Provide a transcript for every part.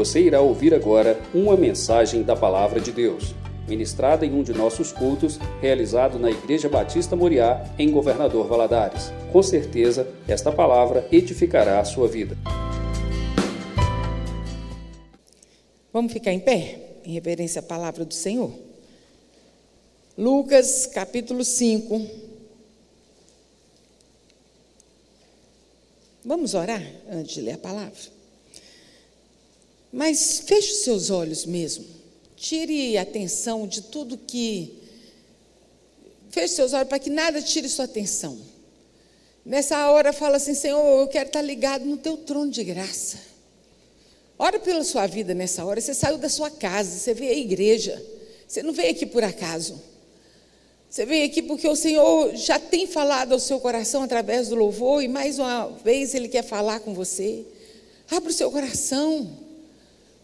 Você irá ouvir agora uma mensagem da Palavra de Deus, ministrada em um de nossos cultos, realizado na Igreja Batista Moriá, em Governador Valadares. Com certeza, esta palavra edificará a sua vida. Vamos ficar em pé, em reverência à palavra do Senhor. Lucas capítulo 5. Vamos orar antes de ler a palavra? Mas feche os seus olhos mesmo. Tire a atenção de tudo que. Feche seus olhos para que nada tire sua atenção. Nessa hora, fala assim: Senhor, eu quero estar ligado no teu trono de graça. Ora pela sua vida nessa hora. Você saiu da sua casa, você veio à igreja. Você não veio aqui por acaso. Você veio aqui porque o Senhor já tem falado ao seu coração através do louvor e mais uma vez Ele quer falar com você. Abra o seu coração.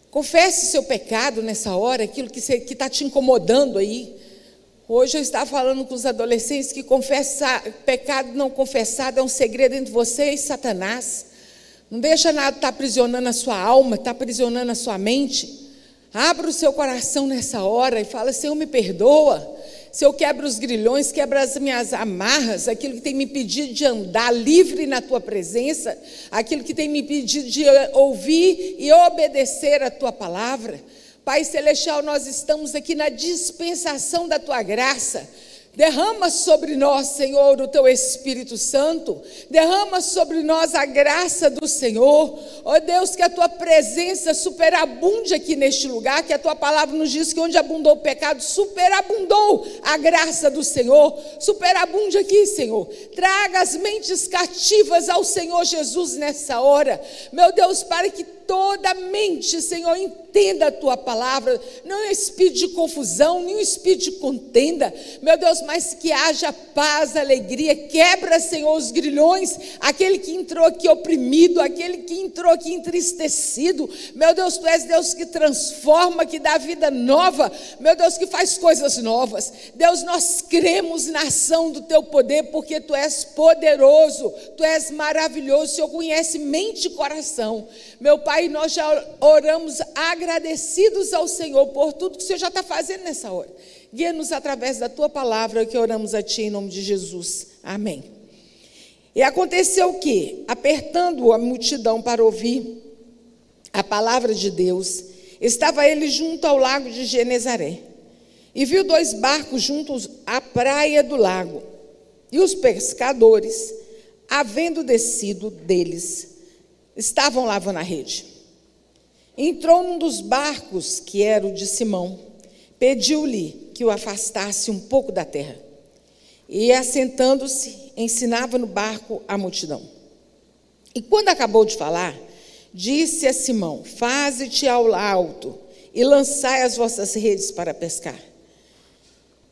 Confesse seu pecado nessa hora, aquilo que está te incomodando aí. Hoje eu estava falando com os adolescentes que confessar, pecado não confessado é um segredo entre você e Satanás. Não deixa nada estar tá aprisionando a sua alma, estar tá aprisionando a sua mente. Abra o seu coração nessa hora e fala: Senhor, me perdoa. Se eu quebro os grilhões, quebra as minhas amarras, aquilo que tem me pedido de andar livre na tua presença, aquilo que tem me pedido de ouvir e obedecer a tua palavra. Pai Celestial, nós estamos aqui na dispensação da tua graça. Derrama sobre nós, Senhor, o teu Espírito Santo. Derrama sobre nós a graça do Senhor. Ó oh, Deus, que a tua presença superabunde aqui neste lugar, que a tua palavra nos diz que onde abundou o pecado, superabundou a graça do Senhor. Superabunde aqui, Senhor. Traga as mentes cativas ao Senhor Jesus nessa hora. Meu Deus, para que toda mente, Senhor, a tua palavra, não é espírito de confusão, nem espírito de contenda, meu Deus, mas que haja paz, alegria, quebra, Senhor, os grilhões, aquele que entrou aqui oprimido, aquele que entrou aqui entristecido, meu Deus, tu és Deus que transforma, que dá vida nova, meu Deus, que faz coisas novas, Deus, nós cremos na ação do teu poder, porque tu és poderoso, tu és maravilhoso, o Senhor conhece mente e coração, meu Pai, nós já oramos agradecidos ao Senhor por tudo que o Senhor já está fazendo nessa hora. Guia-nos através da tua palavra que oramos a Ti em nome de Jesus. Amém. E aconteceu que, apertando a multidão para ouvir a palavra de Deus, estava ele junto ao lago de Genezaré. E viu dois barcos juntos à praia do lago. E os pescadores, havendo descido deles, estavam lavando a rede. Entrou num dos barcos, que era o de Simão, pediu-lhe que o afastasse um pouco da terra. E, assentando-se, ensinava no barco a multidão. E quando acabou de falar, disse a Simão: Faze-te ao alto e lançai as vossas redes para pescar.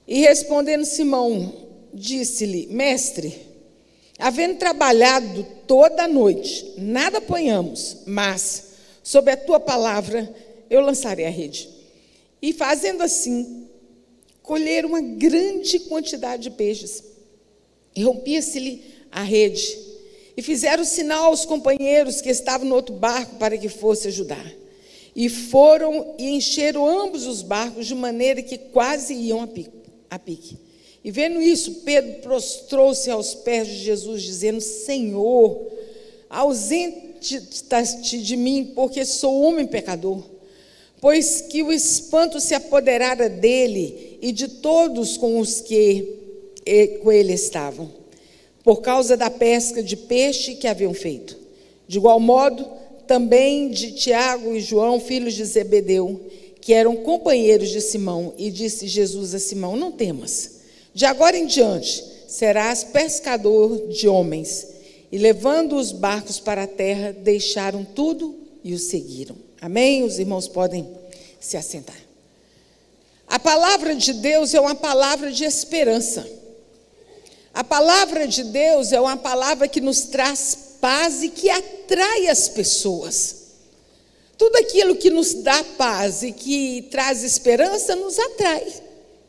E respondendo Simão, disse-lhe: Mestre, Havendo trabalhado toda a noite, nada apanhamos, mas, sob a tua palavra, eu lançarei a rede. E fazendo assim, colheram uma grande quantidade de peixes. E rompia-se-lhe a rede. E fizeram sinal aos companheiros que estavam no outro barco para que fosse ajudar. E foram e encheram ambos os barcos de maneira que quase iam a pique. E vendo isso, Pedro prostrou-se aos pés de Jesus, dizendo: Senhor, ausente-te de mim, porque sou homem pecador. Pois que o espanto se apoderara dele e de todos com os que com ele estavam, por causa da pesca de peixe que haviam feito. De igual modo, também de Tiago e João, filhos de Zebedeu, que eram companheiros de Simão, e disse Jesus a Simão: Não temas de agora em diante, serás pescador de homens. E levando os barcos para a terra, deixaram tudo e o seguiram. Amém? Os irmãos podem se assentar. A palavra de Deus é uma palavra de esperança. A palavra de Deus é uma palavra que nos traz paz e que atrai as pessoas. Tudo aquilo que nos dá paz e que traz esperança nos atrai,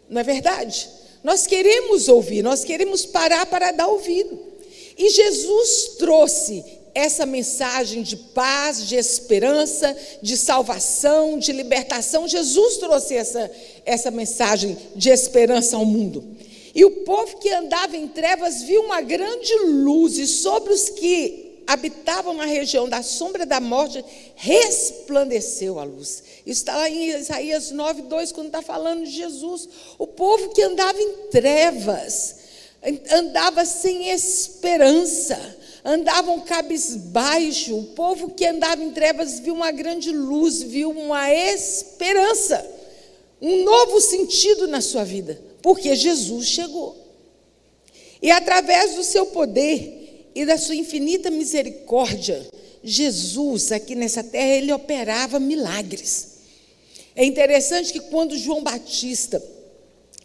não é verdade? Nós queremos ouvir, nós queremos parar para dar ouvido. E Jesus trouxe essa mensagem de paz, de esperança, de salvação, de libertação. Jesus trouxe essa, essa mensagem de esperança ao mundo. E o povo que andava em trevas viu uma grande luz, e sobre os que habitavam na região da sombra da morte resplandeceu a luz. Isso está lá em Isaías 9, 2, quando está falando de Jesus. O povo que andava em trevas, andava sem esperança andavam cabisbaixo. O povo que andava em trevas viu uma grande luz, viu uma esperança, um novo sentido na sua vida, porque Jesus chegou. E através do seu poder e da sua infinita misericórdia, Jesus, aqui nessa terra, ele operava milagres. É interessante que quando João Batista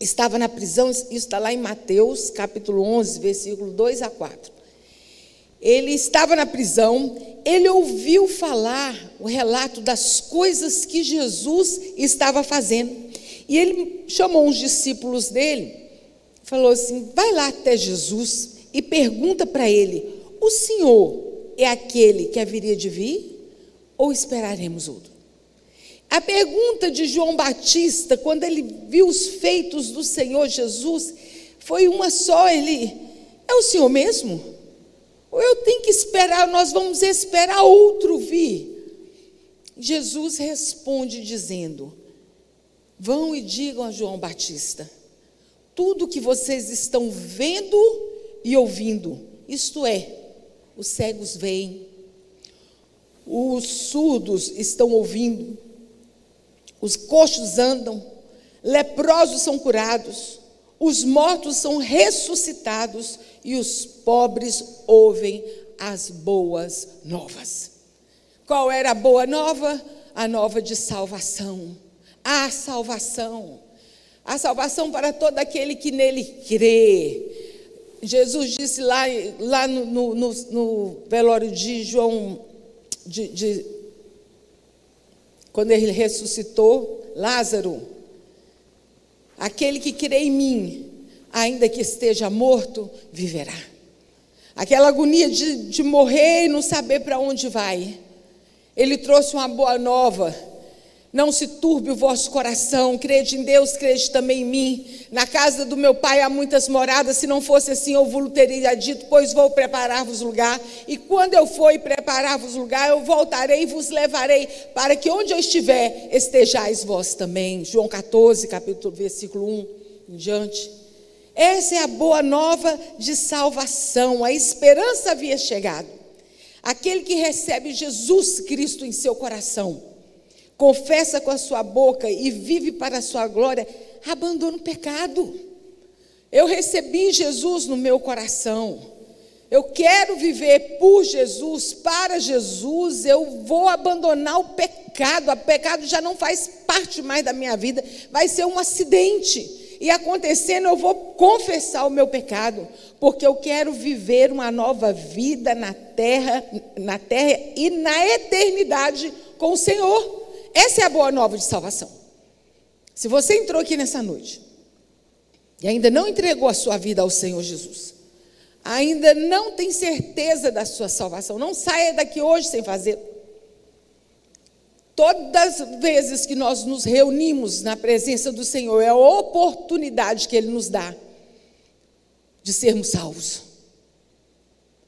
estava na prisão, isso está lá em Mateus, capítulo 11, versículo 2 a 4 ele estava na prisão, ele ouviu falar o relato das coisas que Jesus estava fazendo. E ele chamou uns discípulos dele, falou assim: vai lá até Jesus e pergunta para ele: o Senhor é aquele que haveria de vir ou esperaremos outro? A pergunta de João Batista, quando ele viu os feitos do Senhor Jesus, foi uma só: ele é o Senhor mesmo? Ou eu tenho que esperar, nós vamos esperar outro vir. Jesus responde dizendo: Vão e digam a João Batista, tudo que vocês estão vendo e ouvindo, isto é, os cegos veem, os surdos estão ouvindo, os coxos andam, leprosos são curados, os mortos são ressuscitados e os pobres ouvem as boas novas. Qual era a boa nova? A nova de salvação. A salvação. A salvação para todo aquele que nele crê. Jesus disse lá, lá no, no, no, velório de João, de, de, quando ele ressuscitou Lázaro, Aquele que crê em mim, ainda que esteja morto, viverá. Aquela agonia de, de morrer e não saber para onde vai. Ele trouxe uma boa nova não se turbe o vosso coração, crede em Deus, crede também em mim. Na casa do meu pai há muitas moradas, se não fosse assim, eu vos teria dito, pois vou preparar-vos lugar. E quando eu for preparar-vos lugar, eu voltarei e vos levarei, para que onde eu estiver, estejais vós também. João 14, capítulo, versículo 1 em diante. Essa é a boa nova de salvação, a esperança havia chegado. Aquele que recebe Jesus Cristo em seu coração confessa com a sua boca e vive para a sua glória, abandona o pecado. Eu recebi Jesus no meu coração. Eu quero viver por Jesus, para Jesus. Eu vou abandonar o pecado. O pecado já não faz parte mais da minha vida. Vai ser um acidente. E acontecendo, eu vou confessar o meu pecado, porque eu quero viver uma nova vida na terra, na terra e na eternidade com o Senhor. Essa é a boa nova de salvação. Se você entrou aqui nessa noite e ainda não entregou a sua vida ao Senhor Jesus, ainda não tem certeza da sua salvação, não saia daqui hoje sem fazer. Todas as vezes que nós nos reunimos na presença do Senhor, é a oportunidade que Ele nos dá de sermos salvos.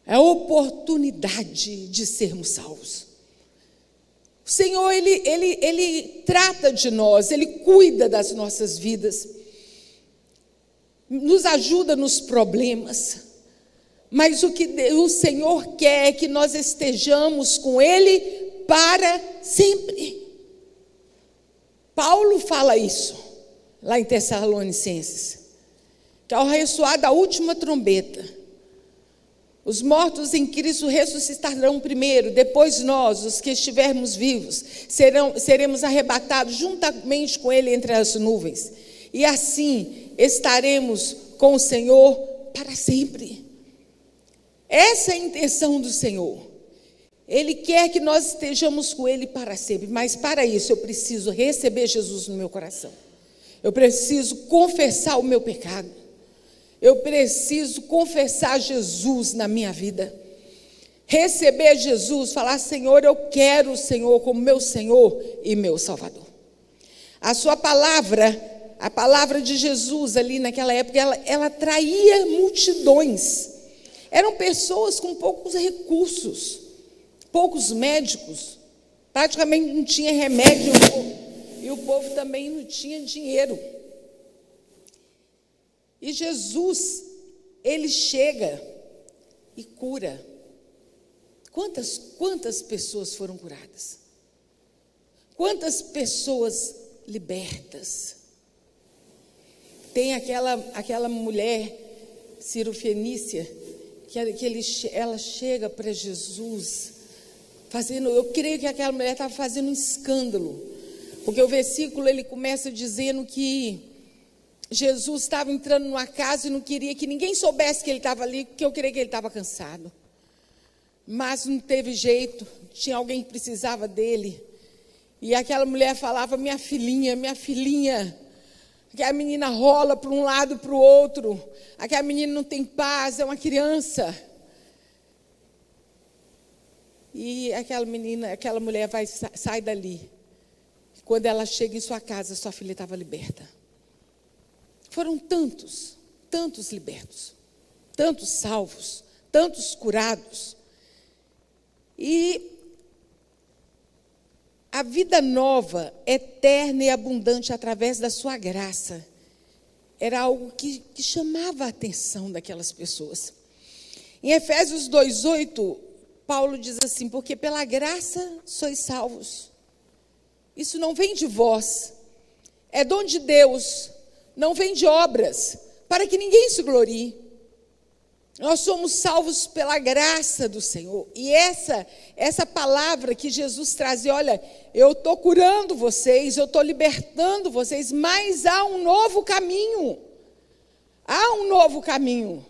É a oportunidade de sermos salvos. O Senhor, ele, ele, ele trata de nós, Ele cuida das nossas vidas, nos ajuda nos problemas, mas o que o Senhor quer é que nós estejamos com Ele para sempre. Paulo fala isso, lá em Tessalonicenses, que ao ressoar da última trombeta, os mortos em Cristo ressuscitarão primeiro, depois nós, os que estivermos vivos, serão, seremos arrebatados juntamente com Ele entre as nuvens. E assim estaremos com o Senhor para sempre. Essa é a intenção do Senhor. Ele quer que nós estejamos com Ele para sempre, mas para isso eu preciso receber Jesus no meu coração. Eu preciso confessar o meu pecado. Eu preciso confessar Jesus na minha vida. receber Jesus, falar: Senhor, eu quero o Senhor como meu Senhor e meu Salvador. A sua palavra, a palavra de Jesus ali naquela época, ela, ela atraía multidões. Eram pessoas com poucos recursos, poucos médicos, praticamente não tinha remédio e o povo também não tinha dinheiro. E Jesus, ele chega e cura. Quantas, quantas pessoas foram curadas? Quantas pessoas libertas? Tem aquela, aquela mulher, Ciro Fenícia, que, que ele, ela chega para Jesus, fazendo, eu creio que aquela mulher estava fazendo um escândalo, porque o versículo ele começa dizendo que Jesus estava entrando numa casa e não queria que ninguém soubesse que ele estava ali, porque eu creio que ele estava cansado. Mas não teve jeito, tinha alguém que precisava dele. E aquela mulher falava: Minha filhinha, minha filhinha. Aquela menina rola para um lado para o outro. Aquela menina não tem paz, é uma criança. E aquela menina, aquela mulher vai sai dali. Quando ela chega em sua casa, sua filha estava liberta. Foram tantos, tantos libertos, tantos salvos, tantos curados. E a vida nova, eterna e abundante através da sua graça, era algo que, que chamava a atenção daquelas pessoas. Em Efésios 2,8, Paulo diz assim: Porque pela graça sois salvos. Isso não vem de vós, é dom de Deus, não vem de obras, para que ninguém se glorie. Nós somos salvos pela graça do Senhor. E essa essa palavra que Jesus traz, olha, eu estou curando vocês, eu estou libertando vocês, mas há um novo caminho. Há um novo caminho.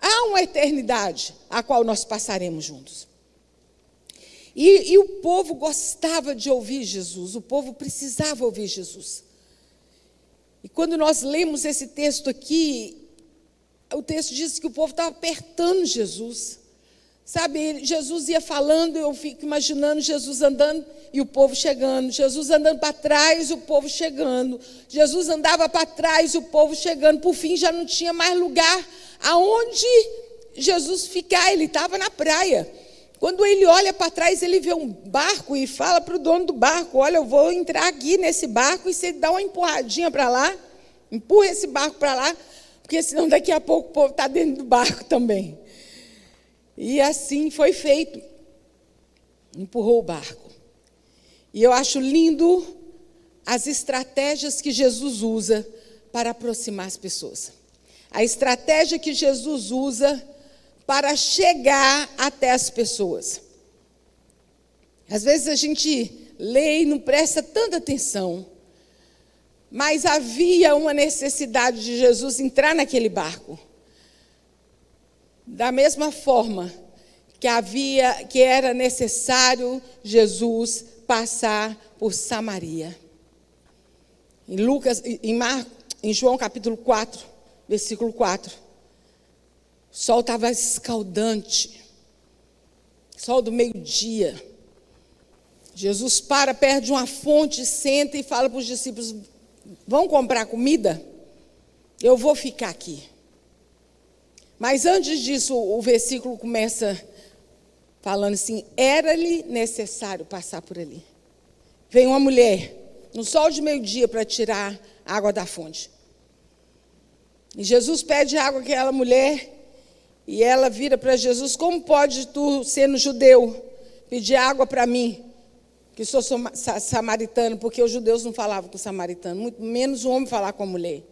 Há uma eternidade a qual nós passaremos juntos. E, e o povo gostava de ouvir Jesus, o povo precisava ouvir Jesus. E quando nós lemos esse texto aqui, o texto diz que o povo estava apertando Jesus. Sabe, Jesus ia falando, eu fico imaginando Jesus andando e o povo chegando, Jesus andando para trás, o povo chegando, Jesus andava para trás, o povo chegando, por fim já não tinha mais lugar aonde Jesus ficar, ele estava na praia. Quando ele olha para trás, ele vê um barco e fala para o dono do barco: Olha, eu vou entrar aqui nesse barco e você dá uma empurradinha para lá, empurra esse barco para lá, porque senão daqui a pouco o povo está dentro do barco também. E assim foi feito. Empurrou o barco. E eu acho lindo as estratégias que Jesus usa para aproximar as pessoas. A estratégia que Jesus usa para chegar até as pessoas. Às vezes a gente lê e não presta tanta atenção, mas havia uma necessidade de Jesus entrar naquele barco. Da mesma forma que havia que era necessário Jesus passar por Samaria. Em Lucas, em, em João capítulo 4, versículo 4. O sol estava escaldante. Sol do meio-dia. Jesus para perto de uma fonte, senta e fala para os discípulos: Vão comprar comida? Eu vou ficar aqui. Mas antes disso, o versículo começa falando assim: Era-lhe necessário passar por ali. Vem uma mulher, no sol de meio-dia, para tirar água da fonte. E Jesus pede água àquela mulher e ela vira para Jesus: Como pode tu, sendo judeu, pedir água para mim, que sou samaritano? Porque os judeus não falavam com o samaritano, muito menos o homem falar com a mulher.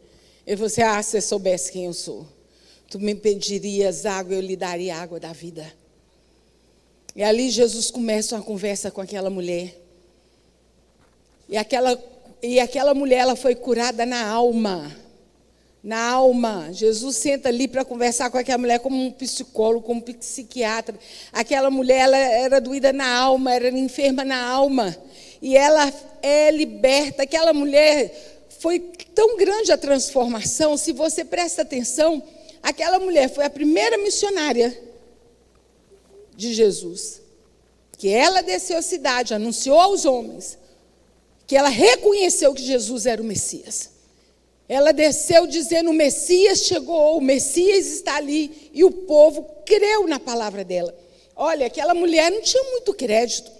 Ele falou assim: Ah, se você soubesse quem eu sou, tu me pedirias água, eu lhe daria água da vida. E ali Jesus começa uma conversa com aquela mulher. E aquela, e aquela mulher ela foi curada na alma na alma. Jesus senta ali para conversar com aquela mulher como um psicólogo, como um psiquiatra. Aquela mulher ela era doída na alma, era enferma na alma. E ela é liberta. Aquela mulher foi tão grande a transformação, se você presta atenção, aquela mulher foi a primeira missionária de Jesus, que ela desceu à cidade, anunciou aos homens, que ela reconheceu que Jesus era o Messias. Ela desceu dizendo: o Messias chegou, o Messias está ali, e o povo creu na palavra dela. Olha, aquela mulher não tinha muito crédito,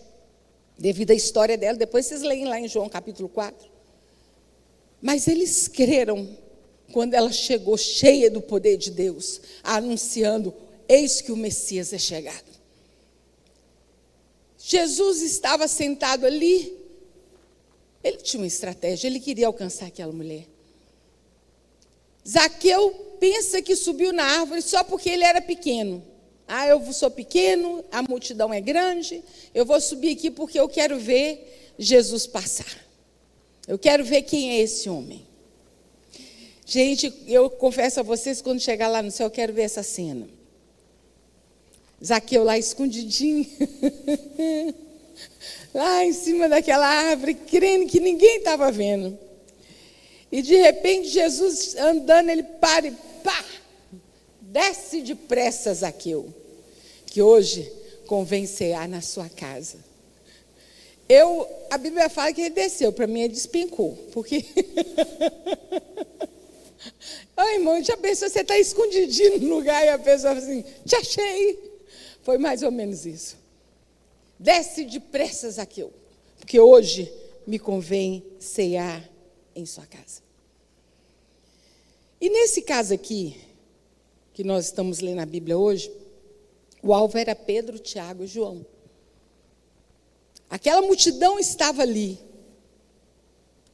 devido à história dela, depois vocês leem lá em João capítulo 4. Mas eles creram quando ela chegou cheia do poder de Deus, anunciando: Eis que o Messias é chegado. Jesus estava sentado ali, ele tinha uma estratégia, ele queria alcançar aquela mulher. Zaqueu pensa que subiu na árvore só porque ele era pequeno. Ah, eu sou pequeno, a multidão é grande, eu vou subir aqui porque eu quero ver Jesus passar. Eu quero ver quem é esse homem. Gente, eu confesso a vocês, quando chegar lá no céu, eu quero ver essa cena. Zaqueu lá escondidinho, lá em cima daquela árvore, crendo que ninguém estava vendo. E de repente, Jesus andando, ele para e pá, desce depressa, Zaqueu, que hoje convém cear na sua casa. Eu, a Bíblia fala que ele desceu, para mim ele despencou, porque Ai, irmão, já pensou, você está escondidinho no lugar e a pessoa fala assim, te achei. Foi mais ou menos isso. Desce depressa, Zaqueu, porque hoje me convém cear em sua casa. E nesse caso aqui, que nós estamos lendo na Bíblia hoje, o alvo era Pedro, Tiago e João. Aquela multidão estava ali,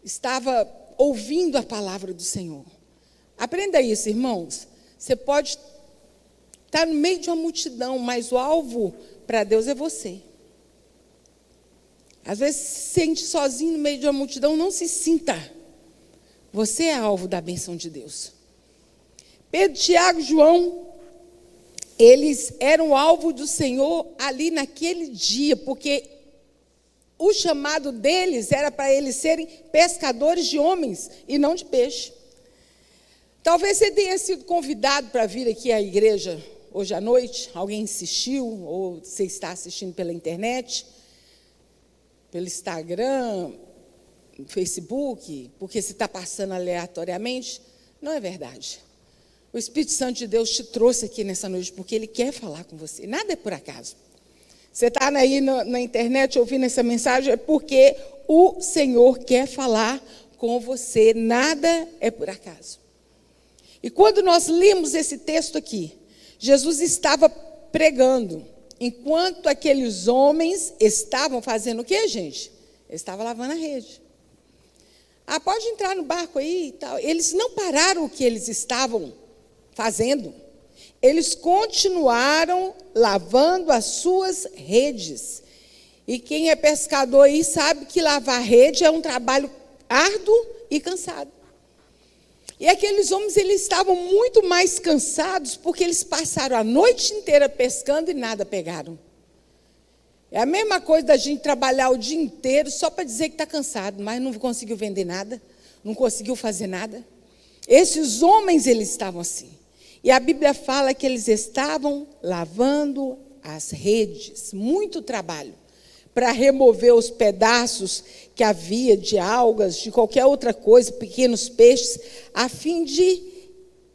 estava ouvindo a palavra do Senhor. Aprenda isso, irmãos. Você pode estar no meio de uma multidão, mas o alvo para Deus é você. Às vezes se sente sozinho no meio de uma multidão, não se sinta. Você é alvo da benção de Deus. Pedro, Tiago, João, eles eram alvo do Senhor ali naquele dia, porque o chamado deles era para eles serem pescadores de homens e não de peixe. Talvez você tenha sido convidado para vir aqui à igreja hoje à noite, alguém insistiu, ou você está assistindo pela internet, pelo Instagram, Facebook, porque você está passando aleatoriamente. Não é verdade. O Espírito Santo de Deus te trouxe aqui nessa noite porque Ele quer falar com você. Nada é por acaso. Você está aí na, na internet ouvindo essa mensagem, é porque o Senhor quer falar com você. Nada é por acaso. E quando nós lemos esse texto aqui, Jesus estava pregando, enquanto aqueles homens estavam fazendo o que, gente? Estavam lavando a rede. Ah, pode entrar no barco aí e tal. Eles não pararam o que eles estavam fazendo. Eles continuaram lavando as suas redes. E quem é pescador aí sabe que lavar rede é um trabalho árduo e cansado. E aqueles homens eles estavam muito mais cansados porque eles passaram a noite inteira pescando e nada pegaram. É a mesma coisa da gente trabalhar o dia inteiro só para dizer que está cansado, mas não conseguiu vender nada, não conseguiu fazer nada. Esses homens eles estavam assim. E a Bíblia fala que eles estavam lavando as redes, muito trabalho para remover os pedaços que havia de algas, de qualquer outra coisa, pequenos peixes, a fim de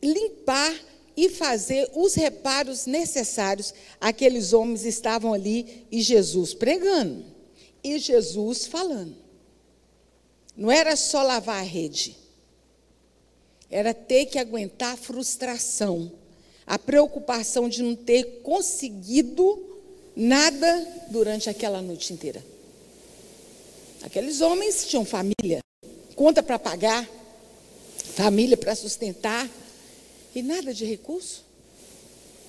limpar e fazer os reparos necessários. Aqueles homens estavam ali e Jesus pregando, e Jesus falando. Não era só lavar a rede, era ter que aguentar a frustração, a preocupação de não ter conseguido nada durante aquela noite inteira. Aqueles homens tinham família, conta para pagar, família para sustentar, e nada de recurso.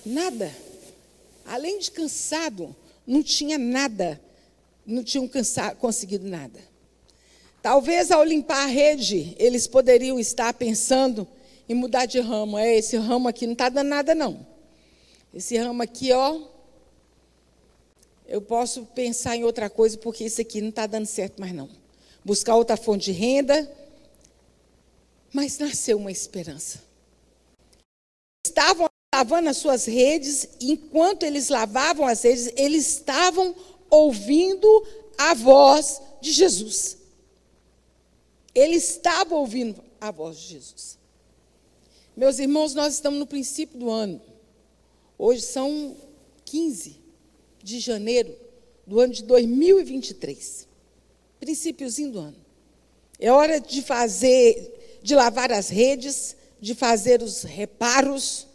Nada. Além de cansado, não tinha nada, não tinham cansado, conseguido nada. Talvez ao limpar a rede, eles poderiam estar pensando em mudar de ramo. É, esse ramo aqui não está dando nada, não. Esse ramo aqui, ó, eu posso pensar em outra coisa, porque isso aqui não está dando certo mais não. Buscar outra fonte de renda. Mas nasceu uma esperança. Estavam lavando as suas redes, enquanto eles lavavam as redes, eles estavam ouvindo a voz de Jesus. Ele estava ouvindo a voz de Jesus. Meus irmãos, nós estamos no princípio do ano. Hoje são 15 de janeiro do ano de 2023. Princípiozinho do ano. É hora de fazer, de lavar as redes, de fazer os reparos,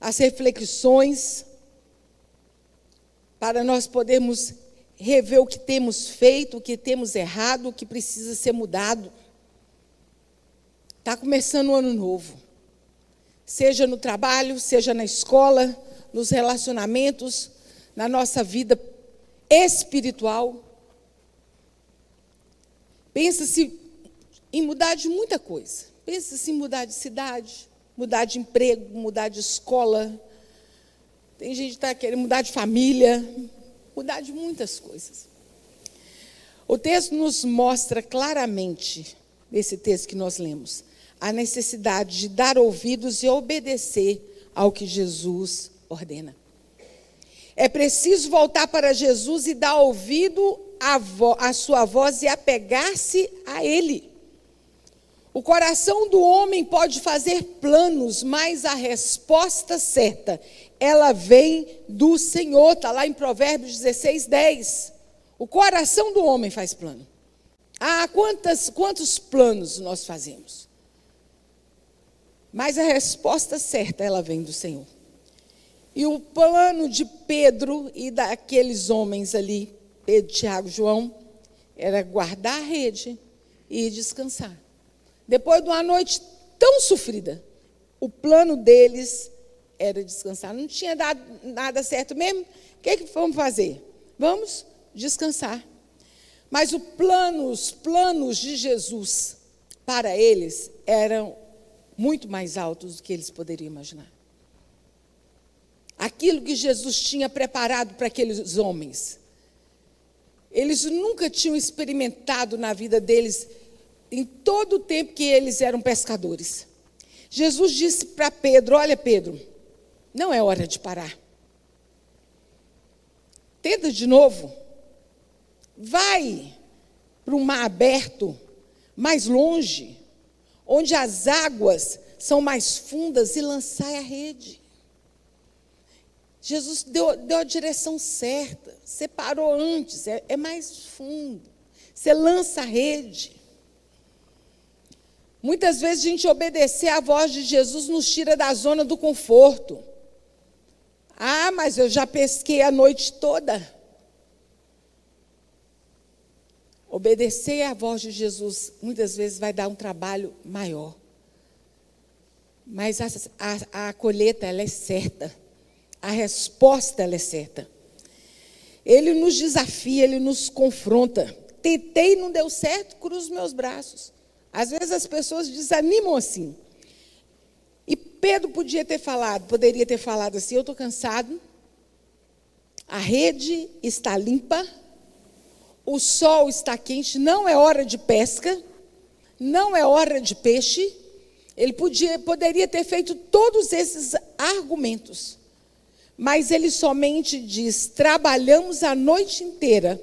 as reflexões, para nós podermos rever o que temos feito, o que temos errado, o que precisa ser mudado. Está começando o um ano novo. Seja no trabalho, seja na escola, nos relacionamentos, na nossa vida espiritual. Pensa-se em mudar de muita coisa. Pensa-se em mudar de cidade, mudar de emprego, mudar de escola. Tem gente que está querendo mudar de família, mudar de muitas coisas. O texto nos mostra claramente, nesse texto que nós lemos, a necessidade de dar ouvidos e obedecer ao que Jesus ordena. É preciso voltar para Jesus e dar ouvido à sua voz e apegar-se a Ele. O coração do homem pode fazer planos, mas a resposta certa, ela vem do Senhor. Está lá em Provérbios 16, 10. O coração do homem faz plano. Ah, quantas, quantos planos nós fazemos? Mas a resposta certa, ela vem do Senhor. E o plano de Pedro e daqueles homens ali, Pedro, Tiago, João, era guardar a rede e descansar. Depois de uma noite tão sofrida, o plano deles era descansar. Não tinha dado nada certo mesmo. O que, é que vamos fazer? Vamos descansar. Mas os planos de Jesus para eles eram muito mais altos do que eles poderiam imaginar aquilo que Jesus tinha preparado para aqueles homens. Eles nunca tinham experimentado na vida deles, em todo o tempo que eles eram pescadores. Jesus disse para Pedro: Olha, Pedro, não é hora de parar. Tenta de novo. Vai para um mar aberto, mais longe, onde as águas são mais fundas e lançai a rede. Jesus deu, deu a direção certa, separou antes, é, é mais fundo. Você lança a rede. Muitas vezes a gente obedecer à voz de Jesus nos tira da zona do conforto. Ah, mas eu já pesquei a noite toda. Obedecer à voz de Jesus muitas vezes vai dar um trabalho maior. Mas a, a, a colheita ela é certa a resposta ela é certa. Ele nos desafia, ele nos confronta. Tentei não deu certo, cruzo meus braços. Às vezes as pessoas desanimam assim. E Pedro podia ter falado, poderia ter falado assim: eu estou cansado, a rede está limpa, o sol está quente, não é hora de pesca, não é hora de peixe. Ele podia, poderia ter feito todos esses argumentos. Mas ele somente diz: trabalhamos a noite inteira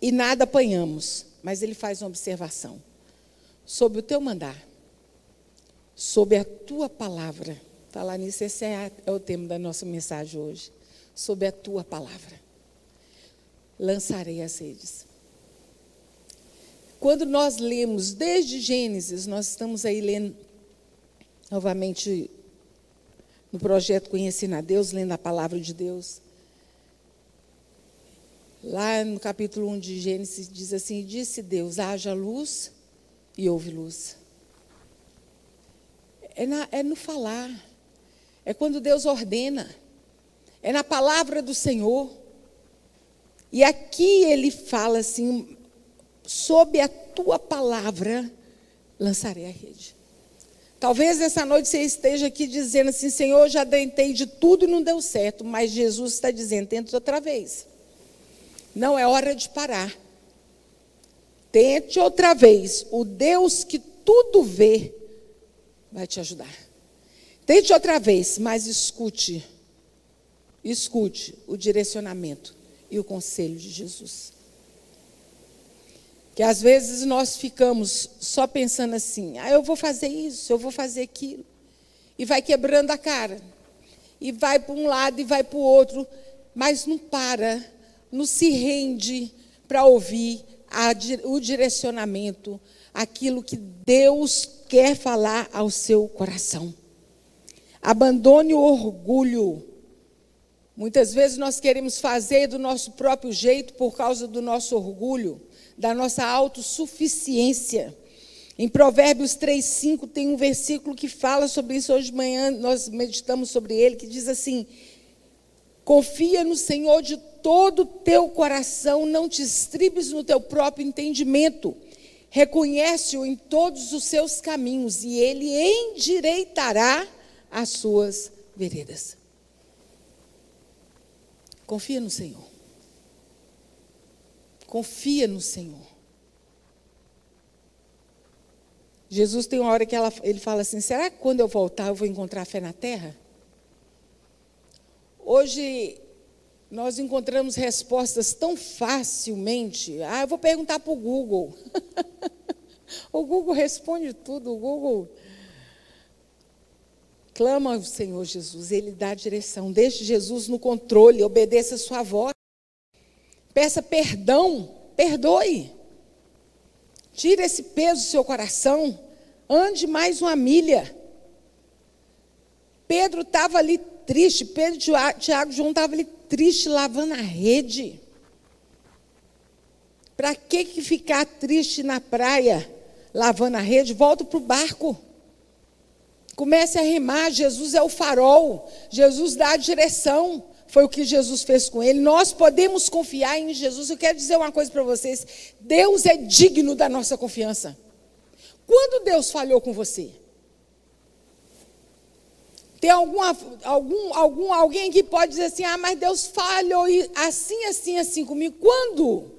e nada apanhamos. Mas ele faz uma observação: sobre o teu mandar, sobre a tua palavra. Falar nisso, esse é, é o tema da nossa mensagem hoje. Sobre a tua palavra. Lançarei as redes. Quando nós lemos desde Gênesis, nós estamos aí lendo novamente no projeto Conhecendo a Deus, lendo a palavra de Deus. Lá no capítulo 1 de Gênesis diz assim: Disse Deus: haja luz e houve luz. É, na, é no falar, é quando Deus ordena, é na palavra do Senhor. E aqui ele fala assim: sob a tua palavra lançarei a rede. Talvez essa noite você esteja aqui dizendo assim: Senhor, já tentei de tudo e não deu certo, mas Jesus está dizendo: tente outra vez. Não é hora de parar. Tente outra vez. O Deus que tudo vê vai te ajudar. Tente outra vez, mas escute. Escute o direcionamento e o conselho de Jesus. Que às vezes nós ficamos só pensando assim: ah, eu vou fazer isso, eu vou fazer aquilo. E vai quebrando a cara. E vai para um lado e vai para o outro. Mas não para, não se rende para ouvir a, o direcionamento, aquilo que Deus quer falar ao seu coração. Abandone o orgulho. Muitas vezes nós queremos fazer do nosso próprio jeito por causa do nosso orgulho, da nossa autossuficiência. Em Provérbios 3:5 tem um versículo que fala sobre isso hoje de manhã, nós meditamos sobre ele, que diz assim: Confia no Senhor de todo o teu coração, não te estribes no teu próprio entendimento. Reconhece-o em todos os seus caminhos e ele endireitará as suas veredas. Confia no Senhor. Confia no Senhor. Jesus tem uma hora que ela, ele fala assim: será que quando eu voltar eu vou encontrar fé na terra? Hoje nós encontramos respostas tão facilmente. Ah, eu vou perguntar para o Google. o Google responde tudo. O Google clama ao Senhor Jesus, Ele dá a direção. Deixe Jesus no controle, obedeça a sua voz. Peça perdão, perdoe. Tire esse peso do seu coração. Ande mais uma milha. Pedro estava ali triste. Pedro, Tiago João estavam ali triste lavando a rede. Para que, que ficar triste na praia lavando a rede? Volta para o barco. Comece a remar. Jesus é o farol. Jesus dá a direção. Foi o que Jesus fez com ele. Nós podemos confiar em Jesus. Eu quero dizer uma coisa para vocês: Deus é digno da nossa confiança. Quando Deus falhou com você? Tem alguma, algum, algum, alguém que pode dizer assim: ah, mas Deus falhou assim, assim, assim comigo. Quando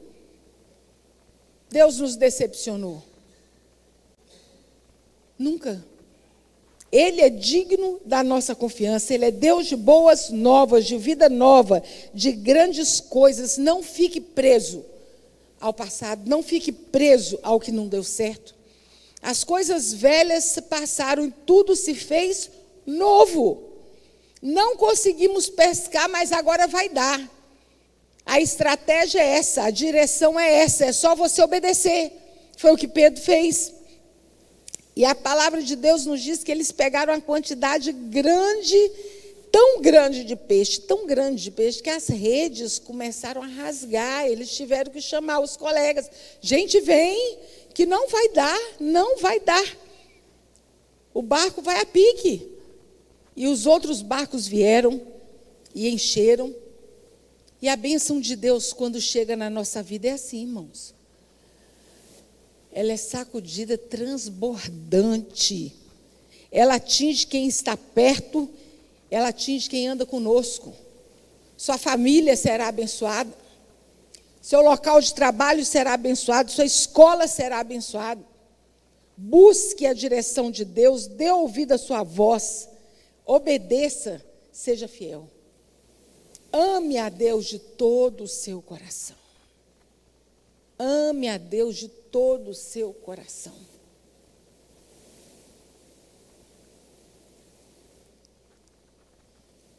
Deus nos decepcionou? Nunca. Ele é digno da nossa confiança, Ele é Deus de boas novas, de vida nova, de grandes coisas. Não fique preso ao passado, não fique preso ao que não deu certo. As coisas velhas passaram e tudo se fez novo. Não conseguimos pescar, mas agora vai dar. A estratégia é essa, a direção é essa, é só você obedecer. Foi o que Pedro fez. E a palavra de Deus nos diz que eles pegaram uma quantidade grande, tão grande de peixe, tão grande de peixe, que as redes começaram a rasgar. Eles tiveram que chamar os colegas. Gente, vem, que não vai dar, não vai dar. O barco vai a pique. E os outros barcos vieram e encheram. E a bênção de Deus, quando chega na nossa vida, é assim, irmãos. Ela é sacudida, transbordante. Ela atinge quem está perto, ela atinge quem anda conosco. Sua família será abençoada. Seu local de trabalho será abençoado, sua escola será abençoada. Busque a direção de Deus, dê ouvido à sua voz Obedeça, seja fiel. Ame a Deus de todo o seu coração. Ame a Deus de todo o seu coração.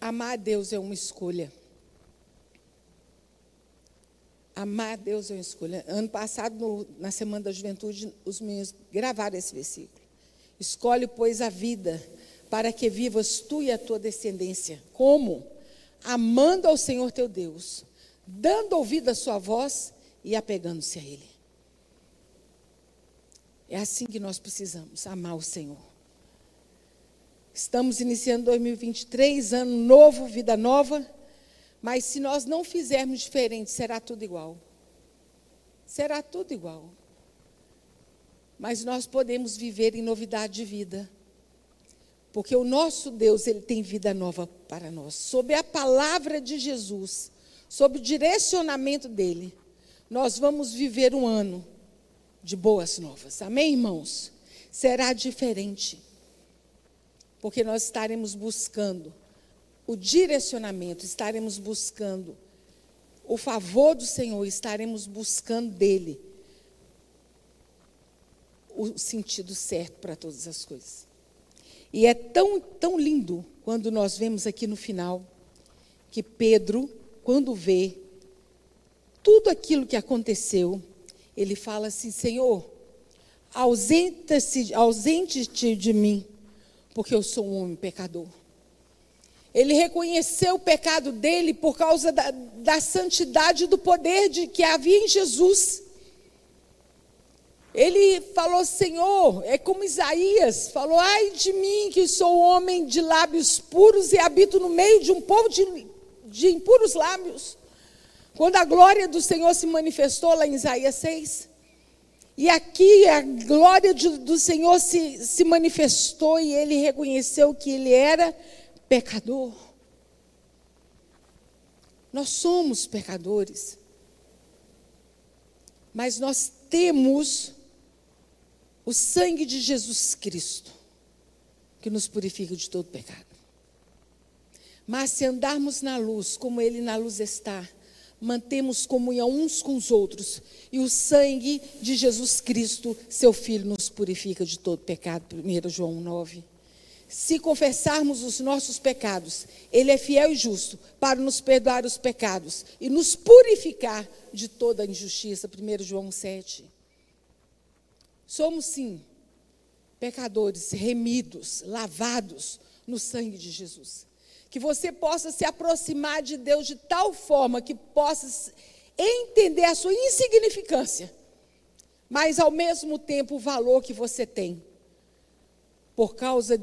Amar a Deus é uma escolha. Amar a Deus é uma escolha. Ano passado, no, na Semana da Juventude, os meninos gravaram esse versículo. Escolhe, pois, a vida para que vivas tu e a tua descendência. Como? Amando ao Senhor teu Deus, dando ouvido à sua voz e apegando-se a Ele. É assim que nós precisamos, amar o Senhor. Estamos iniciando 2023, ano novo, vida nova, mas se nós não fizermos diferente, será tudo igual. Será tudo igual. Mas nós podemos viver em novidade de vida porque o nosso Deus, ele tem vida nova para nós. Sob a palavra de Jesus, sob o direcionamento dele, nós vamos viver um ano de boas novas. Amém, irmãos? Será diferente. porque nós estaremos buscando o direcionamento, estaremos buscando o favor do Senhor, estaremos buscando dele o sentido certo para todas as coisas. E é tão, tão lindo quando nós vemos aqui no final que Pedro, quando vê tudo aquilo que aconteceu, ele fala assim: Senhor, ausente-te de mim, porque eu sou um homem pecador. Ele reconheceu o pecado dele por causa da, da santidade do poder de, que havia em Jesus. Ele falou, Senhor, é como Isaías falou: ai de mim, que sou homem de lábios puros e habito no meio de um povo de, de impuros lábios. Quando a glória do Senhor se manifestou lá em Isaías 6. E aqui a glória de, do Senhor se, se manifestou e ele reconheceu que ele era pecador. Nós somos pecadores. Mas nós temos o sangue de Jesus Cristo, que nos purifica de todo pecado. Mas se andarmos na luz, como Ele na luz está, mantemos comunhão uns com os outros, e o sangue de Jesus Cristo, seu Filho, nos purifica de todo pecado. 1 João 9. Se confessarmos os nossos pecados, Ele é fiel e justo para nos perdoar os pecados e nos purificar de toda injustiça. 1 João 7. Somos sim pecadores remidos, lavados no sangue de Jesus. Que você possa se aproximar de Deus de tal forma que possa entender a sua insignificância, mas ao mesmo tempo o valor que você tem por causa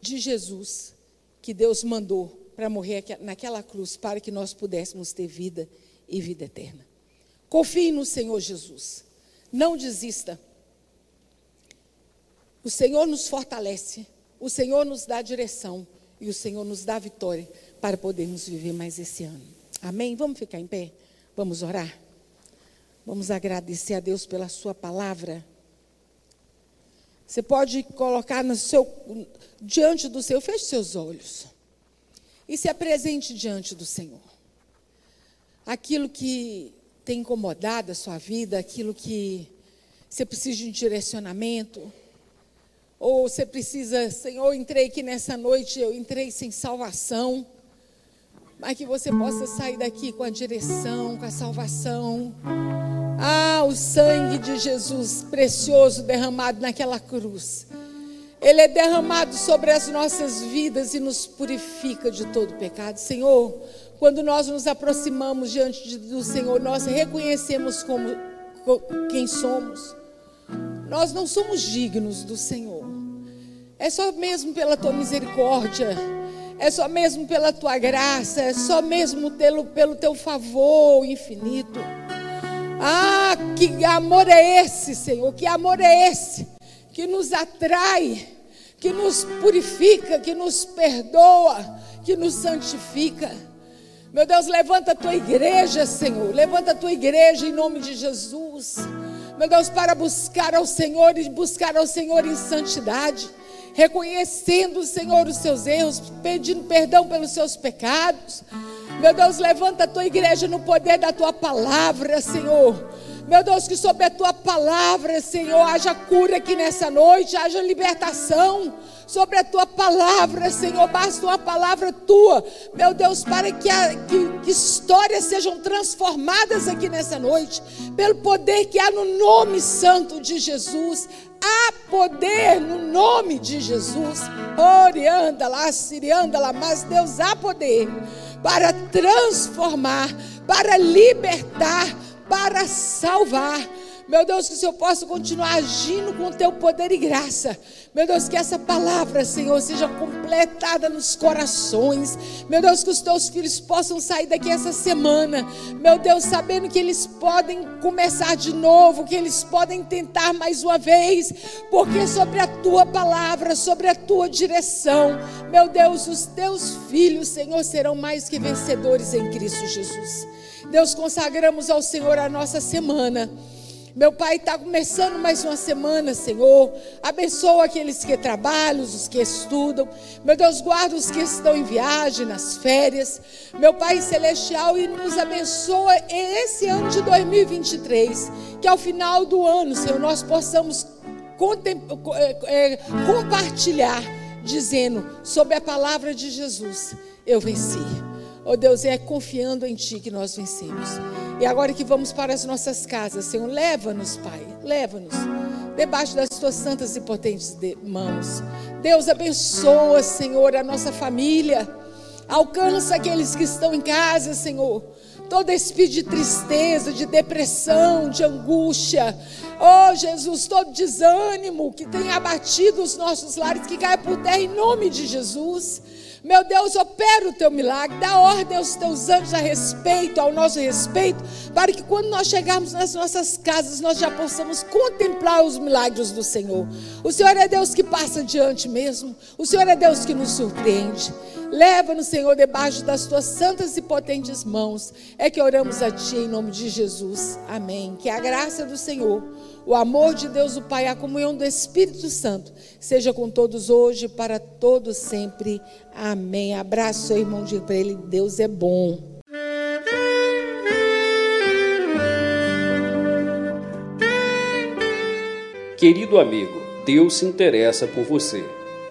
de Jesus que Deus mandou para morrer naquela cruz para que nós pudéssemos ter vida e vida eterna. Confie no Senhor Jesus. Não desista. O Senhor nos fortalece, o Senhor nos dá direção e o Senhor nos dá vitória para podermos viver mais esse ano. Amém? Vamos ficar em pé? Vamos orar? Vamos agradecer a Deus pela Sua palavra. Você pode colocar seu, diante do Senhor, feche seus olhos e se apresente diante do Senhor. Aquilo que tem incomodado a sua vida, aquilo que você precisa de um direcionamento, ou você precisa, Senhor, entrei aqui nessa noite, eu entrei sem salvação. Mas que você possa sair daqui com a direção, com a salvação. Ah, o sangue de Jesus precioso derramado naquela cruz. Ele é derramado sobre as nossas vidas e nos purifica de todo pecado. Senhor, quando nós nos aproximamos diante do Senhor, nós reconhecemos como quem somos. Nós não somos dignos do Senhor. É só mesmo pela tua misericórdia. É só mesmo pela tua graça. É só mesmo pelo, pelo teu favor infinito. Ah, que amor é esse, Senhor? Que amor é esse que nos atrai, que nos purifica, que nos perdoa, que nos santifica? Meu Deus, levanta a tua igreja, Senhor. Levanta a tua igreja em nome de Jesus. Meu Deus, para buscar ao Senhor e buscar ao Senhor em santidade reconhecendo, Senhor, os seus erros, pedindo perdão pelos seus pecados. Meu Deus, levanta a tua igreja no poder da tua palavra, Senhor. Meu Deus, que sobre a tua palavra, Senhor, haja cura aqui nessa noite, haja libertação sobre a tua palavra, Senhor. Basta uma palavra tua, meu Deus, para que, a, que, que histórias sejam transformadas aqui nessa noite, pelo poder que há no nome santo de Jesus. Há poder no nome de Jesus. Orianda lá, sirianda lá, mas Deus há poder para transformar, para libertar, para salvar. Meu Deus, que o Senhor possa continuar agindo com o teu poder e graça. Meu Deus, que essa palavra, Senhor, seja completada nos corações. Meu Deus, que os teus filhos possam sair daqui essa semana. Meu Deus, sabendo que eles podem começar de novo, que eles podem tentar mais uma vez, porque sobre a tua palavra, sobre a tua direção, meu Deus, os teus filhos, Senhor, serão mais que vencedores em Cristo Jesus. Deus, consagramos ao Senhor a nossa semana. Meu Pai, está começando mais uma semana, Senhor. Abençoa aqueles que trabalham, os que estudam. Meu Deus, guarda os que estão em viagem, nas férias. Meu Pai Celestial, e nos abençoa esse ano de 2023. Que ao final do ano, Senhor, nós possamos é, é, compartilhar, dizendo sobre a palavra de Jesus: Eu venci. Oh Deus, é confiando em Ti que nós vencemos. E agora que vamos para as nossas casas, Senhor, leva-nos, Pai, leva-nos debaixo das Tuas santas e potentes mãos. Deus abençoa, Senhor, a nossa família. Alcança aqueles que estão em casa, Senhor. Todo espírito de tristeza, de depressão, de angústia. Oh, Jesus, todo desânimo que tem abatido os nossos lares, que caia por terra em nome de Jesus. Meu Deus, opera o teu milagre, dá ordem aos teus anjos a respeito, ao nosso respeito, para que quando nós chegarmos nas nossas casas, nós já possamos contemplar os milagres do Senhor. O Senhor é Deus que passa adiante mesmo, o Senhor é Deus que nos surpreende. Leva-nos, Senhor, debaixo das tuas santas e potentes mãos. É que oramos a Ti em nome de Jesus. Amém. Que a graça do Senhor o amor de Deus, o Pai, a comunhão do Espírito Santo seja com todos hoje, para todos sempre. Amém. Abraço, seu irmão, diga para ele: Deus é bom. Querido amigo, Deus se interessa por você.